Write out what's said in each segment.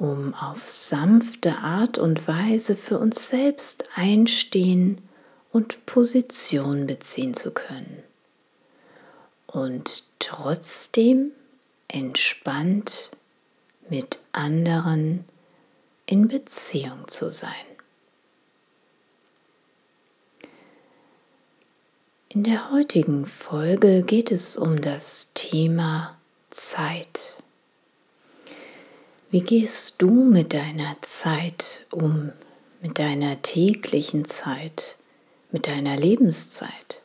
um auf sanfte Art und Weise für uns selbst einstehen und Position beziehen zu können. Und trotzdem entspannt mit anderen in Beziehung zu sein. In der heutigen Folge geht es um das Thema Zeit. Wie gehst du mit deiner Zeit um, mit deiner täglichen Zeit, mit deiner Lebenszeit?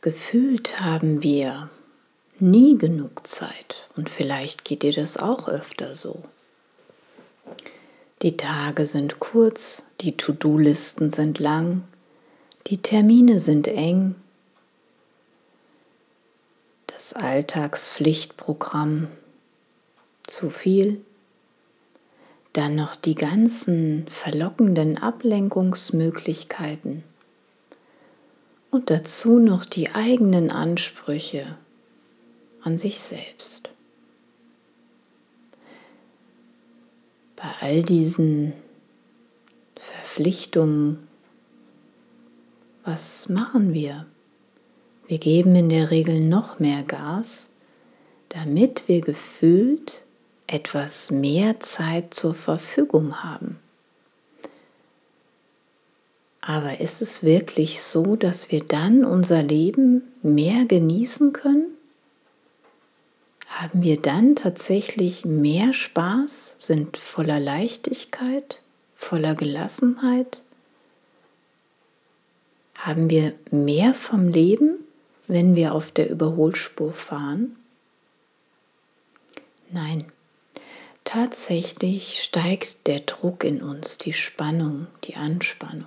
Gefühlt haben wir nie genug Zeit und vielleicht geht dir das auch öfter so. Die Tage sind kurz, die To-Do-Listen sind lang, die Termine sind eng das Alltagspflichtprogramm zu viel, dann noch die ganzen verlockenden Ablenkungsmöglichkeiten und dazu noch die eigenen Ansprüche an sich selbst. Bei all diesen Verpflichtungen, was machen wir? Wir geben in der Regel noch mehr Gas, damit wir gefühlt etwas mehr Zeit zur Verfügung haben. Aber ist es wirklich so, dass wir dann unser Leben mehr genießen können? Haben wir dann tatsächlich mehr Spaß, sind voller Leichtigkeit, voller Gelassenheit? Haben wir mehr vom Leben? Wenn wir auf der Überholspur fahren? Nein, tatsächlich steigt der Druck in uns, die Spannung, die Anspannung.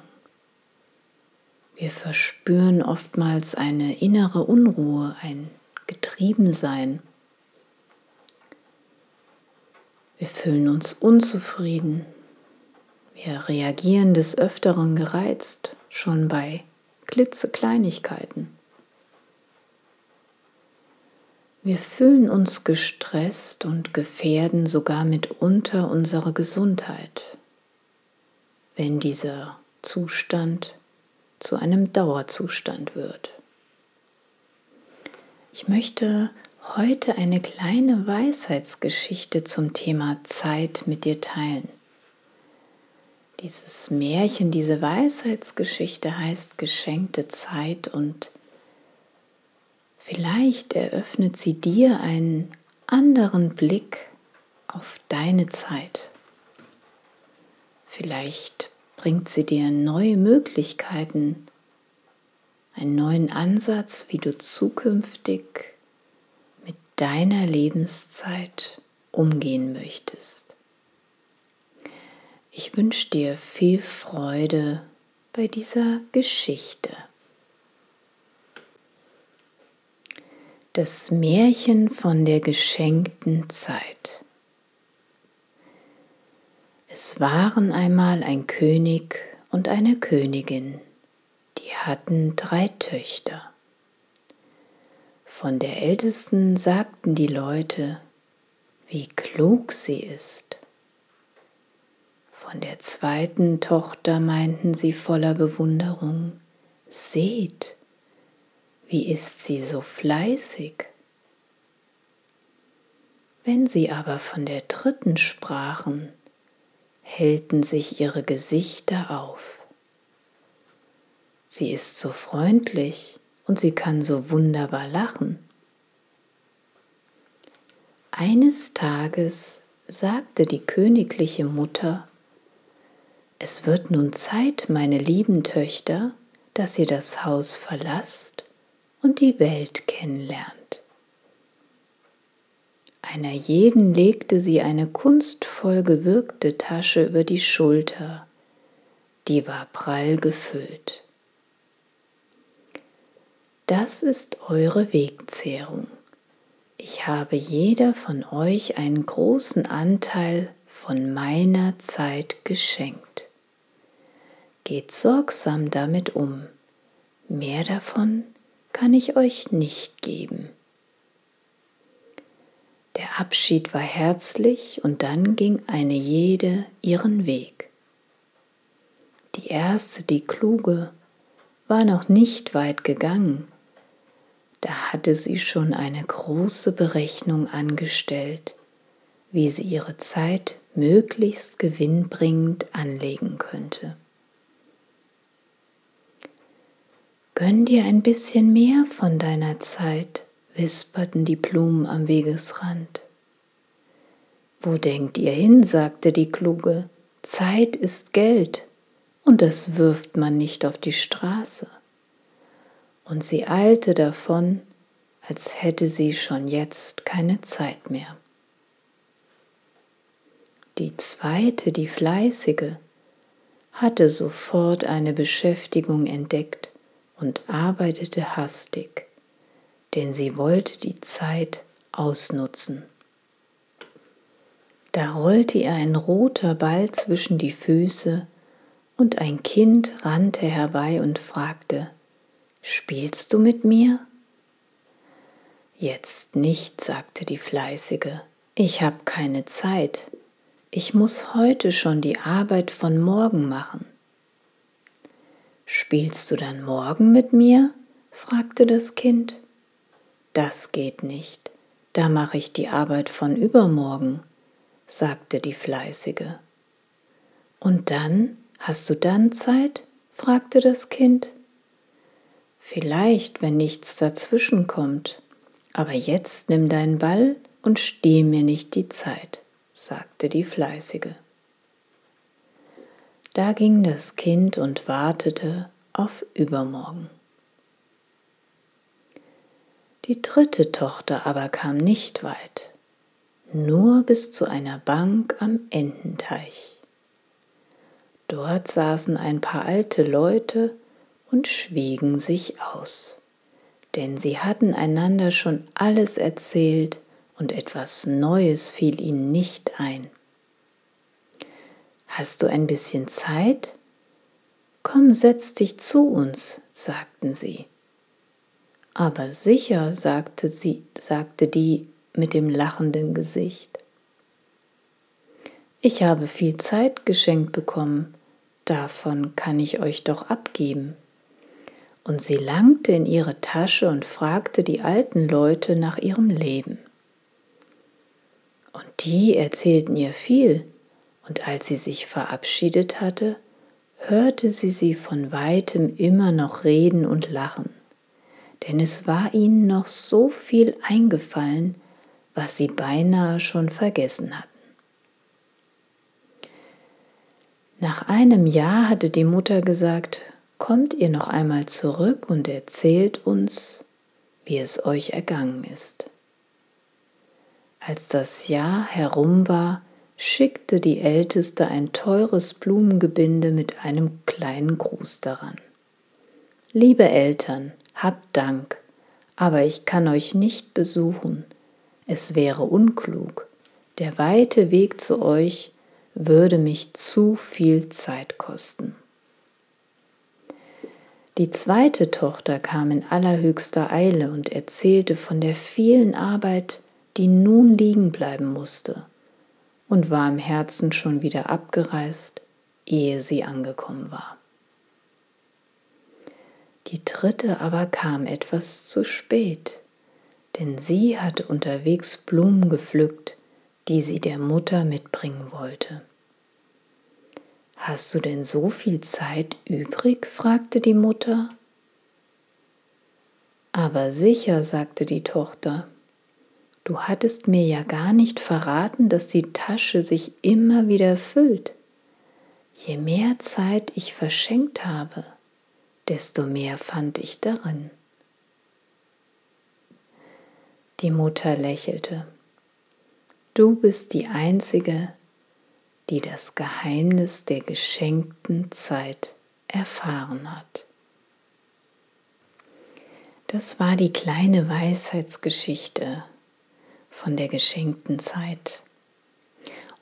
Wir verspüren oftmals eine innere Unruhe, ein Getriebensein. Wir fühlen uns unzufrieden. Wir reagieren des Öfteren gereizt, schon bei klitzekleinigkeiten. Wir fühlen uns gestresst und gefährden sogar mitunter unsere Gesundheit, wenn dieser Zustand zu einem Dauerzustand wird. Ich möchte heute eine kleine Weisheitsgeschichte zum Thema Zeit mit dir teilen. Dieses Märchen, diese Weisheitsgeschichte heißt geschenkte Zeit und Vielleicht eröffnet sie dir einen anderen Blick auf deine Zeit. Vielleicht bringt sie dir neue Möglichkeiten, einen neuen Ansatz, wie du zukünftig mit deiner Lebenszeit umgehen möchtest. Ich wünsche dir viel Freude bei dieser Geschichte. Das Märchen von der geschenkten Zeit. Es waren einmal ein König und eine Königin, die hatten drei Töchter. Von der ältesten sagten die Leute, wie klug sie ist. Von der zweiten Tochter meinten sie voller Bewunderung, seht, wie ist sie so fleißig? Wenn sie aber von der dritten sprachen, hellten sich ihre Gesichter auf. Sie ist so freundlich und sie kann so wunderbar lachen. Eines Tages sagte die königliche Mutter, es wird nun Zeit, meine lieben Töchter, dass ihr das Haus verlasst und die Welt kennenlernt. Einer jeden legte sie eine kunstvoll gewirkte Tasche über die Schulter, die war prall gefüllt. Das ist eure Wegzehrung. Ich habe jeder von euch einen großen Anteil von meiner Zeit geschenkt. Geht sorgsam damit um. Mehr davon kann ich euch nicht geben. Der Abschied war herzlich und dann ging eine jede ihren Weg. Die erste, die kluge, war noch nicht weit gegangen. Da hatte sie schon eine große Berechnung angestellt, wie sie ihre Zeit möglichst gewinnbringend anlegen könnte. Gönn dir ein bisschen mehr von deiner Zeit, wisperten die Blumen am Wegesrand. Wo denkt ihr hin? sagte die Kluge. Zeit ist Geld, und das wirft man nicht auf die Straße. Und sie eilte davon, als hätte sie schon jetzt keine Zeit mehr. Die zweite, die fleißige, hatte sofort eine Beschäftigung entdeckt, und arbeitete hastig, denn sie wollte die Zeit ausnutzen. Da rollte ihr ein roter Ball zwischen die Füße und ein Kind rannte herbei und fragte, Spielst du mit mir? Jetzt nicht, sagte die Fleißige, ich habe keine Zeit, ich muss heute schon die Arbeit von morgen machen. Spielst du dann morgen mit mir? fragte das Kind. Das geht nicht, da mache ich die Arbeit von übermorgen, sagte die Fleißige. Und dann, hast du dann Zeit? fragte das Kind. Vielleicht, wenn nichts dazwischen kommt, aber jetzt nimm deinen Ball und steh mir nicht die Zeit, sagte die Fleißige. Da ging das Kind und wartete auf übermorgen. Die dritte Tochter aber kam nicht weit, nur bis zu einer Bank am Ententeich. Dort saßen ein paar alte Leute und schwiegen sich aus, denn sie hatten einander schon alles erzählt und etwas Neues fiel ihnen nicht ein. Hast du ein bisschen Zeit? Komm, setz dich zu uns, sagten sie. Aber sicher, sagte sie, sagte die mit dem lachenden Gesicht. Ich habe viel Zeit geschenkt bekommen, davon kann ich euch doch abgeben. Und sie langte in ihre Tasche und fragte die alten Leute nach ihrem Leben. Und die erzählten ihr viel, und als sie sich verabschiedet hatte, hörte sie sie von weitem immer noch reden und lachen, denn es war ihnen noch so viel eingefallen, was sie beinahe schon vergessen hatten. Nach einem Jahr hatte die Mutter gesagt, kommt ihr noch einmal zurück und erzählt uns, wie es euch ergangen ist. Als das Jahr herum war, schickte die Älteste ein teures Blumengebinde mit einem kleinen Gruß daran. Liebe Eltern, habt Dank, aber ich kann euch nicht besuchen. Es wäre unklug. Der weite Weg zu euch würde mich zu viel Zeit kosten. Die zweite Tochter kam in allerhöchster Eile und erzählte von der vielen Arbeit, die nun liegen bleiben musste und war im Herzen schon wieder abgereist, ehe sie angekommen war. Die dritte aber kam etwas zu spät, denn sie hatte unterwegs Blumen gepflückt, die sie der Mutter mitbringen wollte. Hast du denn so viel Zeit übrig? fragte die Mutter. Aber sicher, sagte die Tochter, du hattest mir ja gar nicht verraten, dass die Tasche sich immer wieder füllt. Je mehr Zeit ich verschenkt habe, desto mehr fand ich darin. Die Mutter lächelte. Du bist die Einzige, die das Geheimnis der geschenkten Zeit erfahren hat. Das war die kleine Weisheitsgeschichte von der geschenkten Zeit.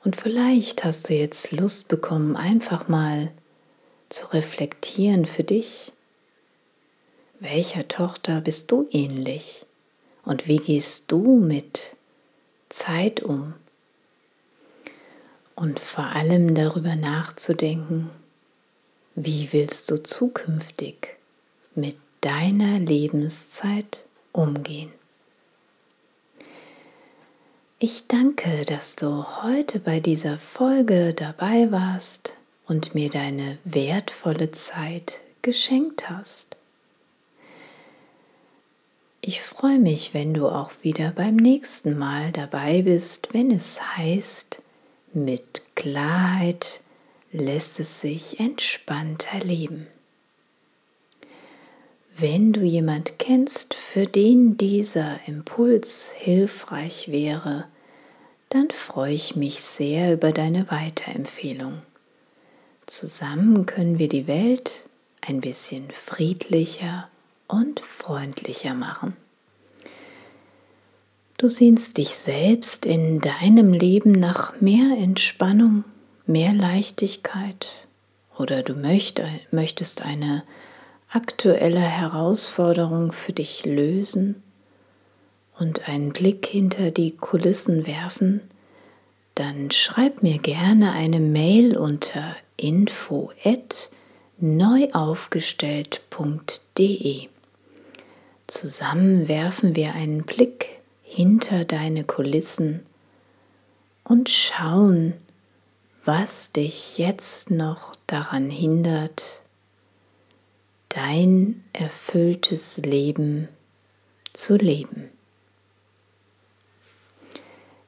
Und vielleicht hast du jetzt Lust bekommen, einfach mal zu reflektieren für dich. Welcher Tochter bist du ähnlich? Und wie gehst du mit Zeit um? und vor allem darüber nachzudenken, wie willst du zukünftig mit deiner Lebenszeit umgehen. Ich danke, dass du heute bei dieser Folge dabei warst und mir deine wertvolle Zeit geschenkt hast. Ich freue mich, wenn du auch wieder beim nächsten Mal dabei bist, wenn es heißt, mit Klarheit lässt es sich entspannt erleben. Wenn du jemand kennst, für den dieser Impuls hilfreich wäre, dann freue ich mich sehr über deine Weiterempfehlung. Zusammen können wir die Welt ein bisschen friedlicher und freundlicher machen. Du sehnst dich selbst in deinem Leben nach mehr Entspannung, mehr Leichtigkeit oder du möchtest eine aktuelle Herausforderung für dich lösen und einen Blick hinter die Kulissen werfen, dann schreib mir gerne eine Mail unter info@ neuaufgestellt.de. Zusammen werfen wir einen Blick hinter deine Kulissen und schauen, was dich jetzt noch daran hindert, dein erfülltes Leben zu leben.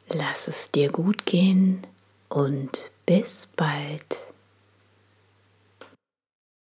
Lass es dir gut gehen und bis bald.